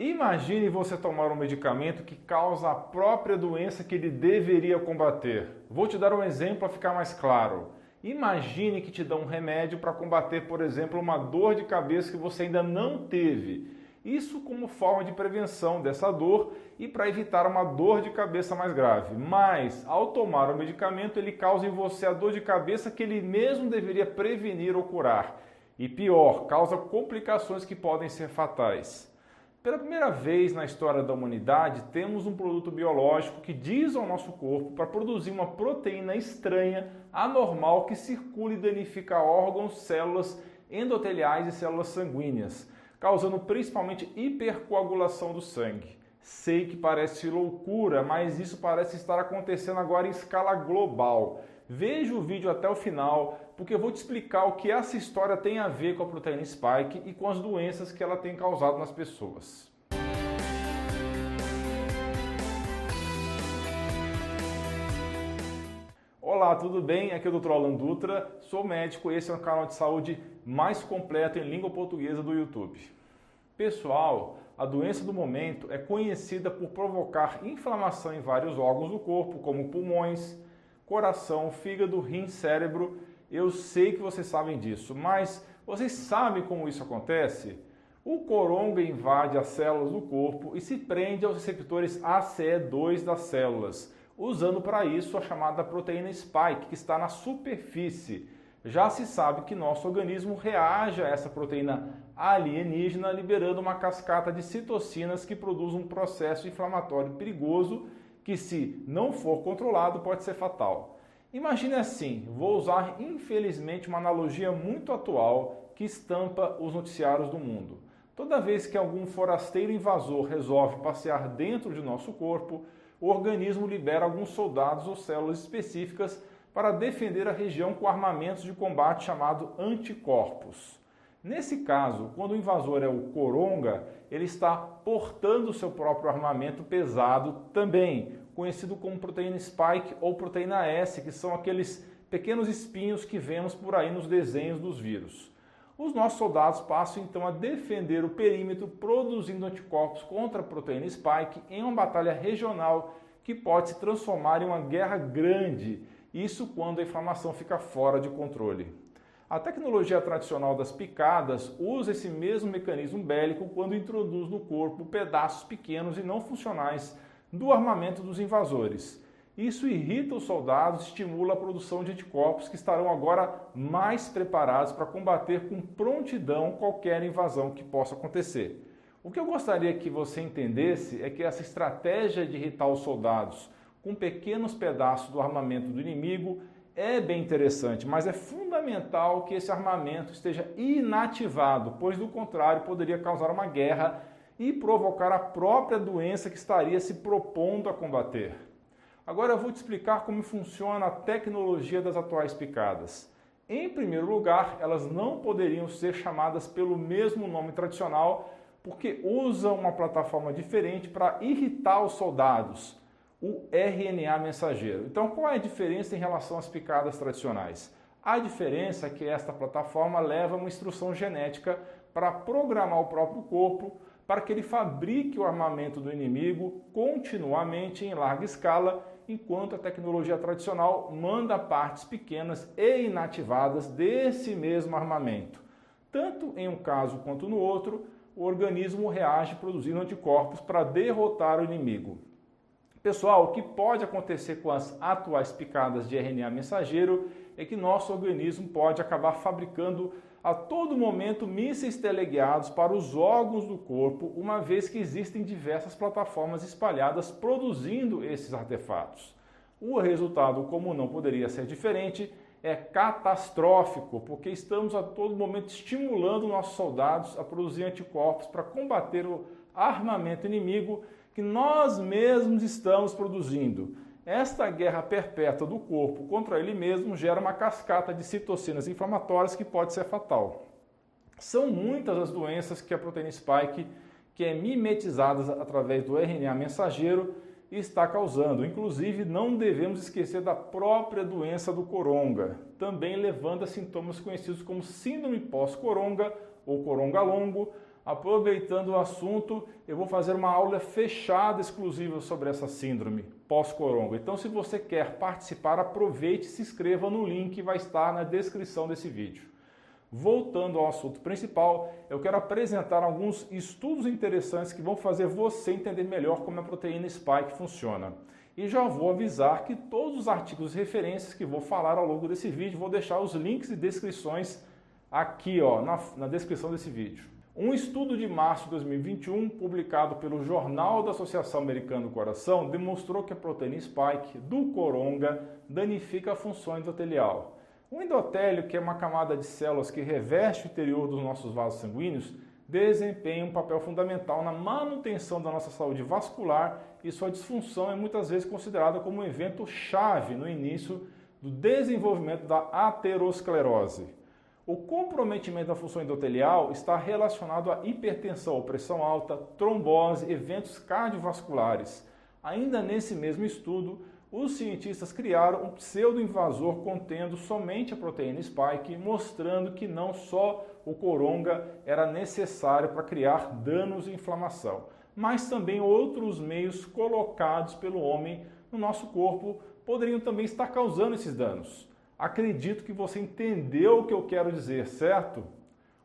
Imagine você tomar um medicamento que causa a própria doença que ele deveria combater. Vou te dar um exemplo para ficar mais claro. Imagine que te dão um remédio para combater, por exemplo, uma dor de cabeça que você ainda não teve. Isso como forma de prevenção dessa dor e para evitar uma dor de cabeça mais grave. Mas, ao tomar o medicamento, ele causa em você a dor de cabeça que ele mesmo deveria prevenir ou curar. E pior, causa complicações que podem ser fatais. Pela primeira vez na história da humanidade, temos um produto biológico que diz ao nosso corpo para produzir uma proteína estranha, anormal, que circula e danifica órgãos, células endoteliais e células sanguíneas, causando principalmente hipercoagulação do sangue. Sei que parece loucura, mas isso parece estar acontecendo agora em escala global. Veja o vídeo até o final, porque eu vou te explicar o que essa história tem a ver com a proteína spike e com as doenças que ela tem causado nas pessoas. Olá, tudo bem? Aqui é o Dr. Alan Dutra, sou médico e esse é o canal de saúde mais completo em língua portuguesa do YouTube. Pessoal, a doença do momento é conhecida por provocar inflamação em vários órgãos do corpo, como pulmões, coração, fígado, rim, cérebro. Eu sei que vocês sabem disso, mas vocês sabem como isso acontece? O coronga invade as células do corpo e se prende aos receptores ACE2 das células, usando para isso a chamada proteína spike, que está na superfície. Já se sabe que nosso organismo reage a essa proteína alienígena, liberando uma cascata de citocinas que produz um processo inflamatório perigoso que, se não for controlado, pode ser fatal. Imagine assim: vou usar infelizmente uma analogia muito atual que estampa os noticiários do mundo. Toda vez que algum forasteiro invasor resolve passear dentro de nosso corpo, o organismo libera alguns soldados ou células específicas para defender a região com armamentos de combate chamado anticorpos. Nesse caso, quando o invasor é o coronga, ele está portando seu próprio armamento pesado também, conhecido como proteína spike ou proteína S, que são aqueles pequenos espinhos que vemos por aí nos desenhos dos vírus. Os nossos soldados passam então a defender o perímetro produzindo anticorpos contra a proteína spike em uma batalha regional que pode se transformar em uma guerra grande, isso quando a inflamação fica fora de controle. A tecnologia tradicional das picadas usa esse mesmo mecanismo bélico quando introduz no corpo pedaços pequenos e não funcionais do armamento dos invasores. Isso irrita os soldados e estimula a produção de anticorpos que estarão agora mais preparados para combater com prontidão qualquer invasão que possa acontecer. O que eu gostaria que você entendesse é que essa estratégia de irritar os soldados com pequenos pedaços do armamento do inimigo é bem interessante, mas é fundamental que esse armamento esteja inativado, pois do contrário poderia causar uma guerra e provocar a própria doença que estaria se propondo a combater. Agora eu vou te explicar como funciona a tecnologia das atuais picadas. Em primeiro lugar, elas não poderiam ser chamadas pelo mesmo nome tradicional porque usam uma plataforma diferente para irritar os soldados o RNA mensageiro. Então, qual é a diferença em relação às picadas tradicionais? A diferença é que esta plataforma leva uma instrução genética para programar o próprio corpo para que ele fabrique o armamento do inimigo continuamente em larga escala, enquanto a tecnologia tradicional manda partes pequenas e inativadas desse mesmo armamento. Tanto em um caso quanto no outro, o organismo reage produzindo anticorpos para derrotar o inimigo. Pessoal, o que pode acontecer com as atuais picadas de RNA mensageiro é que nosso organismo pode acabar fabricando a todo momento mísseis teleguiados para os órgãos do corpo, uma vez que existem diversas plataformas espalhadas produzindo esses artefatos. O resultado, como não poderia ser diferente, é catastrófico, porque estamos a todo momento estimulando nossos soldados a produzir anticorpos para combater o armamento inimigo que nós mesmos estamos produzindo. Esta guerra perpétua do corpo contra ele mesmo gera uma cascata de citocinas inflamatórias que pode ser fatal. São muitas as doenças que a proteína spike, que é mimetizada através do RNA mensageiro, está causando. Inclusive, não devemos esquecer da própria doença do coronga, também levando a sintomas conhecidos como síndrome pós-coronga ou coronga longo, Aproveitando o assunto, eu vou fazer uma aula fechada exclusiva sobre essa síndrome pós-coronga. Então, se você quer participar, aproveite e se inscreva no link que vai estar na descrição desse vídeo. Voltando ao assunto principal, eu quero apresentar alguns estudos interessantes que vão fazer você entender melhor como a proteína spike funciona. E já vou avisar que todos os artigos e referências que vou falar ao longo desse vídeo, vou deixar os links e descrições aqui ó, na, na descrição desse vídeo. Um estudo de março de 2021, publicado pelo Jornal da Associação Americana do Coração, demonstrou que a proteína spike do coronga danifica a função endotelial. O endotélio, que é uma camada de células que reveste o interior dos nossos vasos sanguíneos, desempenha um papel fundamental na manutenção da nossa saúde vascular e sua disfunção é muitas vezes considerada como um evento chave no início do desenvolvimento da aterosclerose. O comprometimento da função endotelial está relacionado à hipertensão pressão alta, trombose, eventos cardiovasculares. Ainda nesse mesmo estudo, os cientistas criaram um pseudoinvasor contendo somente a proteína spike, mostrando que não só o coronga era necessário para criar danos e inflamação, mas também outros meios colocados pelo homem no nosso corpo poderiam também estar causando esses danos. Acredito que você entendeu o que eu quero dizer, certo?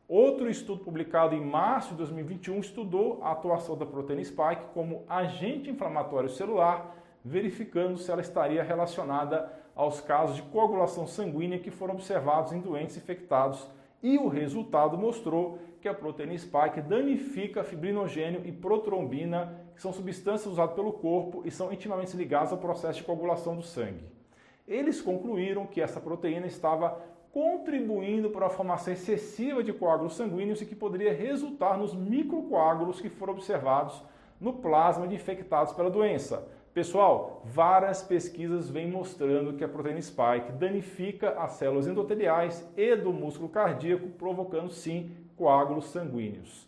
Outro estudo publicado em março de 2021 estudou a atuação da proteína spike como agente inflamatório celular verificando se ela estaria relacionada aos casos de coagulação sanguínea que foram observados em doentes infectados e o resultado mostrou que a proteína spike danifica fibrinogênio e protrombina, que são substâncias usadas pelo corpo e são intimamente ligadas ao processo de coagulação do sangue. Eles concluíram que essa proteína estava contribuindo para a formação excessiva de coágulos sanguíneos e que poderia resultar nos microcoágulos que foram observados no plasma de infectados pela doença, Pessoal, várias pesquisas vêm mostrando que a proteína spike danifica as células endoteliais e do músculo cardíaco, provocando sim coágulos sanguíneos.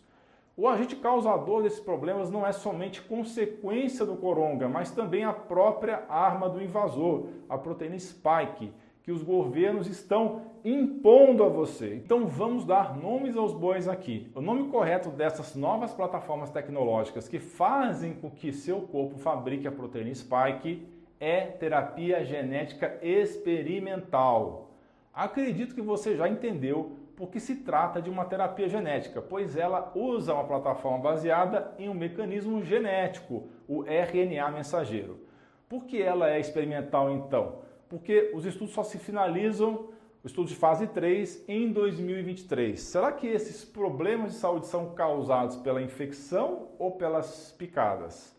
O agente causador desses problemas não é somente consequência do coronga, mas também a própria arma do invasor, a proteína spike que os governos estão impondo a você. Então vamos dar nomes aos bois aqui. O nome correto dessas novas plataformas tecnológicas que fazem com que seu corpo fabrique a proteína spike é terapia genética experimental. Acredito que você já entendeu porque se trata de uma terapia genética, pois ela usa uma plataforma baseada em um mecanismo genético, o RNA mensageiro. Por que ela é experimental então? porque os estudos só se finalizam, o estudo de fase 3, em 2023. Será que esses problemas de saúde são causados pela infecção ou pelas picadas?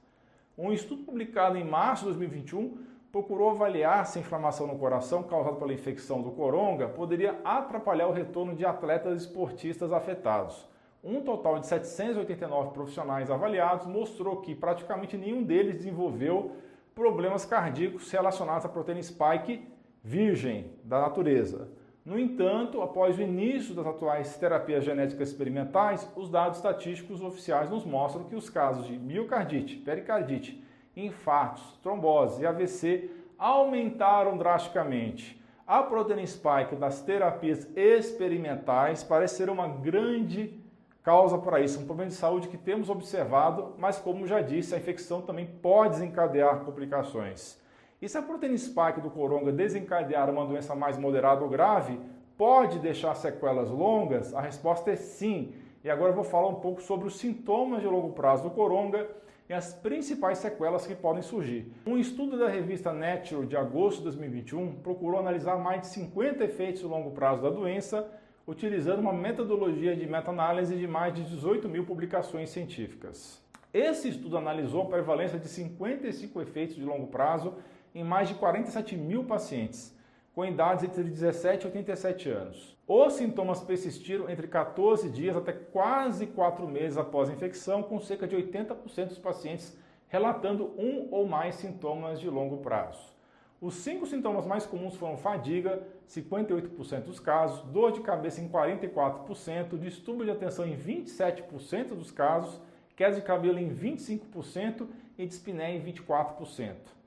Um estudo publicado em março de 2021 procurou avaliar se a inflamação no coração causada pela infecção do coronga poderia atrapalhar o retorno de atletas esportistas afetados. Um total de 789 profissionais avaliados mostrou que praticamente nenhum deles desenvolveu problemas cardíacos relacionados à proteína spike virgem da natureza. No entanto, após o início das atuais terapias genéticas experimentais, os dados estatísticos oficiais nos mostram que os casos de miocardite, pericardite, infartos, trombose e AVC aumentaram drasticamente. A proteína spike das terapias experimentais parece ser uma grande causa para isso, um problema de saúde que temos observado, mas como já disse, a infecção também pode desencadear complicações. E se a proteína spike do coronga desencadear uma doença mais moderada ou grave, pode deixar sequelas longas? A resposta é sim. E agora eu vou falar um pouco sobre os sintomas de longo prazo do coronga e as principais sequelas que podem surgir. Um estudo da revista Nature de agosto de 2021 procurou analisar mais de 50 efeitos de longo prazo da doença utilizando uma metodologia de meta-análise de mais de 18 mil publicações científicas. Esse estudo analisou a prevalência de 55 efeitos de longo prazo em mais de 47 mil pacientes, com idades entre 17 e 87 anos. Os sintomas persistiram entre 14 dias até quase 4 meses após a infecção, com cerca de 80% dos pacientes relatando um ou mais sintomas de longo prazo. Os cinco sintomas mais comuns foram fadiga, 58% dos casos, dor de cabeça em 44%, distúrbio de atenção em 27% dos casos, queda de cabelo em 25% e dispneia em 24%.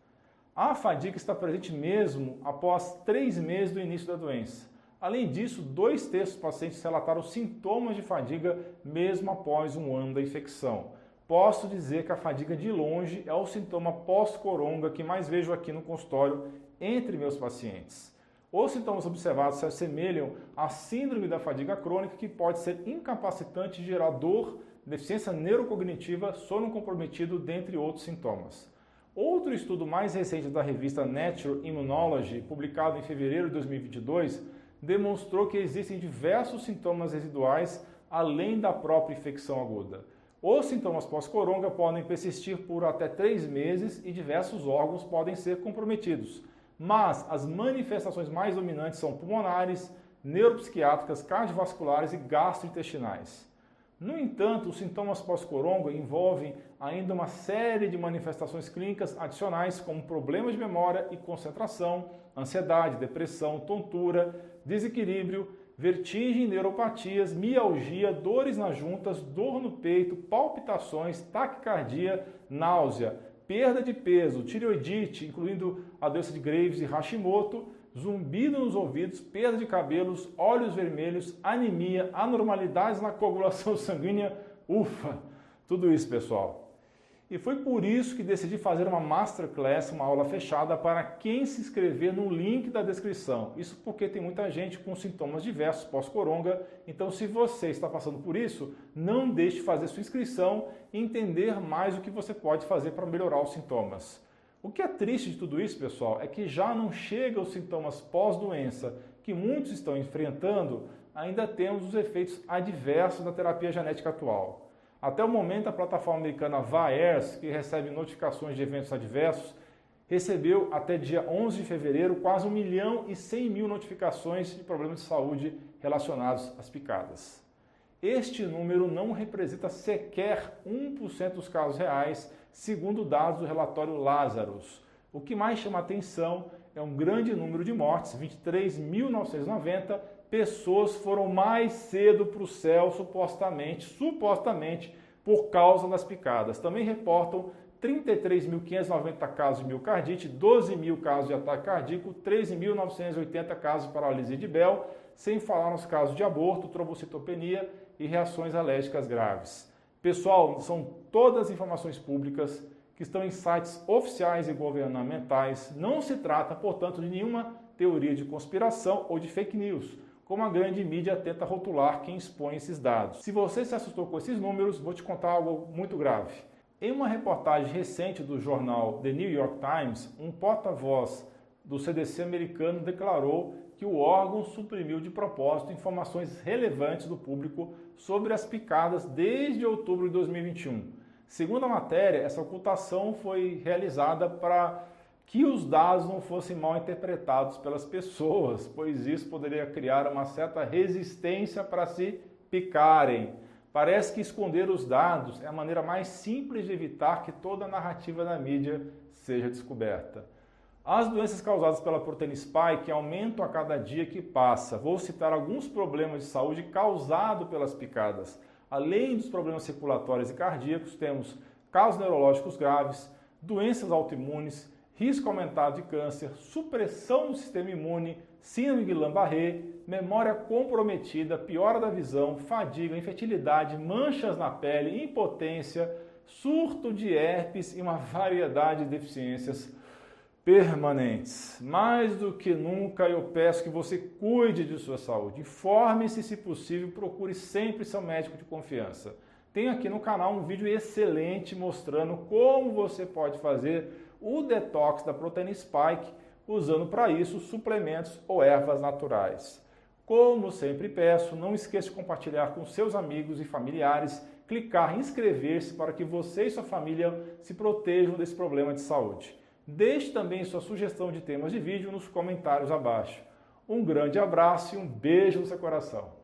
A fadiga está presente mesmo após três meses do início da doença. Além disso, dois terços dos pacientes relataram sintomas de fadiga mesmo após um ano da infecção. Posso dizer que a fadiga de longe é o sintoma pós-coronga que mais vejo aqui no consultório entre meus pacientes. Os sintomas observados se assemelham à síndrome da fadiga crônica, que pode ser incapacitante e gerar dor, deficiência neurocognitiva, sono comprometido, dentre outros sintomas. Outro estudo mais recente da revista Nature Immunology, publicado em fevereiro de 2022, demonstrou que existem diversos sintomas residuais além da própria infecção aguda. Os sintomas pós-coronga podem persistir por até três meses e diversos órgãos podem ser comprometidos. Mas as manifestações mais dominantes são pulmonares, neuropsiquiátricas, cardiovasculares e gastrointestinais. No entanto, os sintomas pós-coronga envolvem ainda uma série de manifestações clínicas adicionais, como problemas de memória e concentração, ansiedade, depressão, tontura, desequilíbrio, vertigem, neuropatias, mialgia, dores nas juntas, dor no peito, palpitações, taquicardia, náusea, perda de peso, tireoidite, incluindo a doença de Graves e Hashimoto, zumbido nos ouvidos, perda de cabelos, olhos vermelhos, anemia, anormalidades na coagulação sanguínea. Ufa! Tudo isso, pessoal. E foi por isso que decidi fazer uma masterclass, uma aula fechada para quem se inscrever no link da descrição. Isso porque tem muita gente com sintomas diversos pós-coronga. Então, se você está passando por isso, não deixe de fazer sua inscrição e entender mais o que você pode fazer para melhorar os sintomas. O que é triste de tudo isso, pessoal, é que já não chega os sintomas pós-doença que muitos estão enfrentando, ainda temos os efeitos adversos da terapia genética atual. Até o momento, a plataforma americana VAERS, que recebe notificações de eventos adversos, recebeu até dia 11 de fevereiro quase 1 milhão e 100 mil notificações de problemas de saúde relacionados às picadas. Este número não representa sequer 1% dos casos reais, segundo dados do relatório Lazarus. O que mais chama atenção é um grande número de mortes, 23.990, pessoas foram mais cedo para o céu, supostamente, supostamente, por causa das picadas. Também reportam 33.590 casos de miocardite, 12 mil casos de ataque cardíaco, 13.980 casos de paralisia de Bell, sem falar nos casos de aborto, trombocitopenia e reações alérgicas graves. Pessoal, são todas informações públicas que estão em sites oficiais e governamentais. Não se trata, portanto, de nenhuma teoria de conspiração ou de fake news como a grande mídia tenta rotular quem expõe esses dados. Se você se assustou com esses números, vou te contar algo muito grave. Em uma reportagem recente do jornal The New York Times, um porta-voz do CDC americano declarou que o órgão suprimiu de propósito informações relevantes do público sobre as picadas desde outubro de 2021. Segundo a matéria, essa ocultação foi realizada para que os dados não fossem mal interpretados pelas pessoas, pois isso poderia criar uma certa resistência para se picarem. Parece que esconder os dados é a maneira mais simples de evitar que toda a narrativa da mídia seja descoberta. As doenças causadas pela proteína spike aumentam a cada dia que passa. Vou citar alguns problemas de saúde causados pelas picadas. Além dos problemas circulatórios e cardíacos, temos casos neurológicos graves, doenças autoimunes, risco aumentado de câncer, supressão do sistema imune, síndrome de Guillain-Barré, memória comprometida, piora da visão, fadiga, infertilidade, manchas na pele, impotência, surto de herpes e uma variedade de deficiências permanentes. Mais do que nunca eu peço que você cuide de sua saúde. Informe-se, se possível, procure sempre seu médico de confiança. Tem aqui no canal um vídeo excelente mostrando como você pode fazer o detox da proteína spike, usando para isso suplementos ou ervas naturais. Como sempre peço, não esqueça de compartilhar com seus amigos e familiares, clicar em inscrever-se para que você e sua família se protejam desse problema de saúde. Deixe também sua sugestão de temas de vídeo nos comentários abaixo. Um grande abraço e um beijo no seu coração.